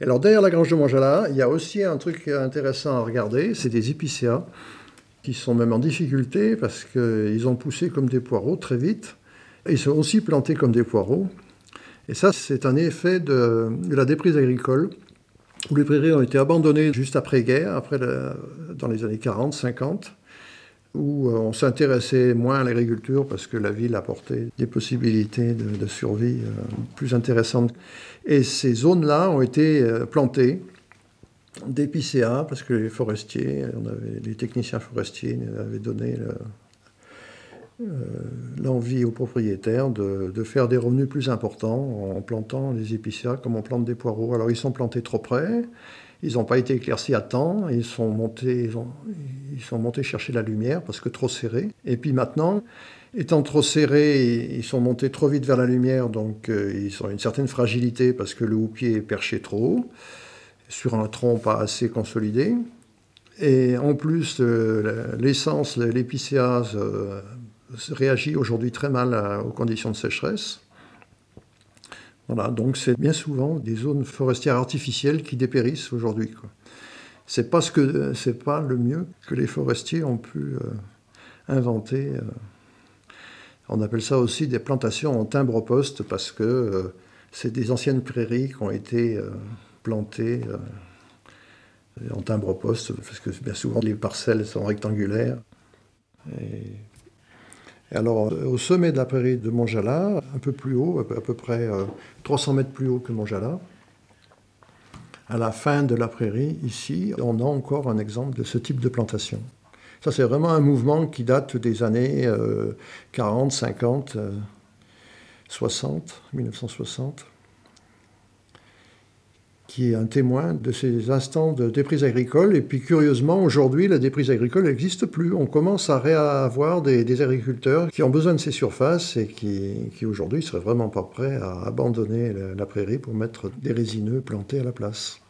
Et alors derrière la grange de Montjala, il y a aussi un truc intéressant à regarder, c'est des épicéas qui sont même en difficulté parce qu'ils ont poussé comme des poireaux très vite. Ils sont aussi plantés comme des poireaux. Et ça, c'est un effet de, la déprise agricole, où les prairies ont été abandonnées juste après-guerre, après dans les années 40, 50 où euh, on s'intéressait moins à l'agriculture parce que la ville apportait des possibilités de, survie euh, plus intéressantes. Et ces zones-là ont été euh, plantées d'épicéas parce que les forestiers, les techniciens forestiers avaient donné l'envie aux propriétaires de, de, faire des revenus plus importants en plantant des épicéas comme on plante des poireaux. Alors ils sont plantés trop près, ils n'ont pas été éclaircis à temps, ils sont, montés, chercher la lumière parce que trop serrés. Et puis maintenant, étant trop serrés, ils sont montés trop vite vers la lumière, donc euh, ils ont une certaine fragilité parce que le houppier est perché trop haut, sur un tronc pas assez consolidé. Et en plus, euh, l'essence, l'épicéase euh, réagit aujourd'hui très mal aux conditions de sécheresse. Voilà, donc c'est bien souvent des zones forestières artificielles qui dépérissent aujourd'hui. C'est pas que c'est pas le mieux que les forestiers ont pu euh, inventer. Euh. On appelle ça aussi des plantations en timbre-poste parce que euh, c'est des anciennes prairies qui ont été plantées en timbre-poste parce que bien souvent les parcelles sont rectangulaires. Alors, euh, au sommet de la prairie de Montjala, un peu plus haut, à peu près 300 euh, mètres plus haut que Montjala, à la fin de la prairie, ici, on a encore un exemple de ce type de plantation. Ça, c'est vraiment un mouvement qui date des années 40, 50, 60, 1960 qui est un témoin de ces instants de déprise agricole. Et puis curieusement, aujourd'hui, la déprise agricole n'existe plus. On commence à réavoir des, agriculteurs qui ont besoin de ces surfaces et qui, qui aujourd'hui seraient vraiment pas prêts à abandonner la prairie pour mettre des résineux plantés à la place.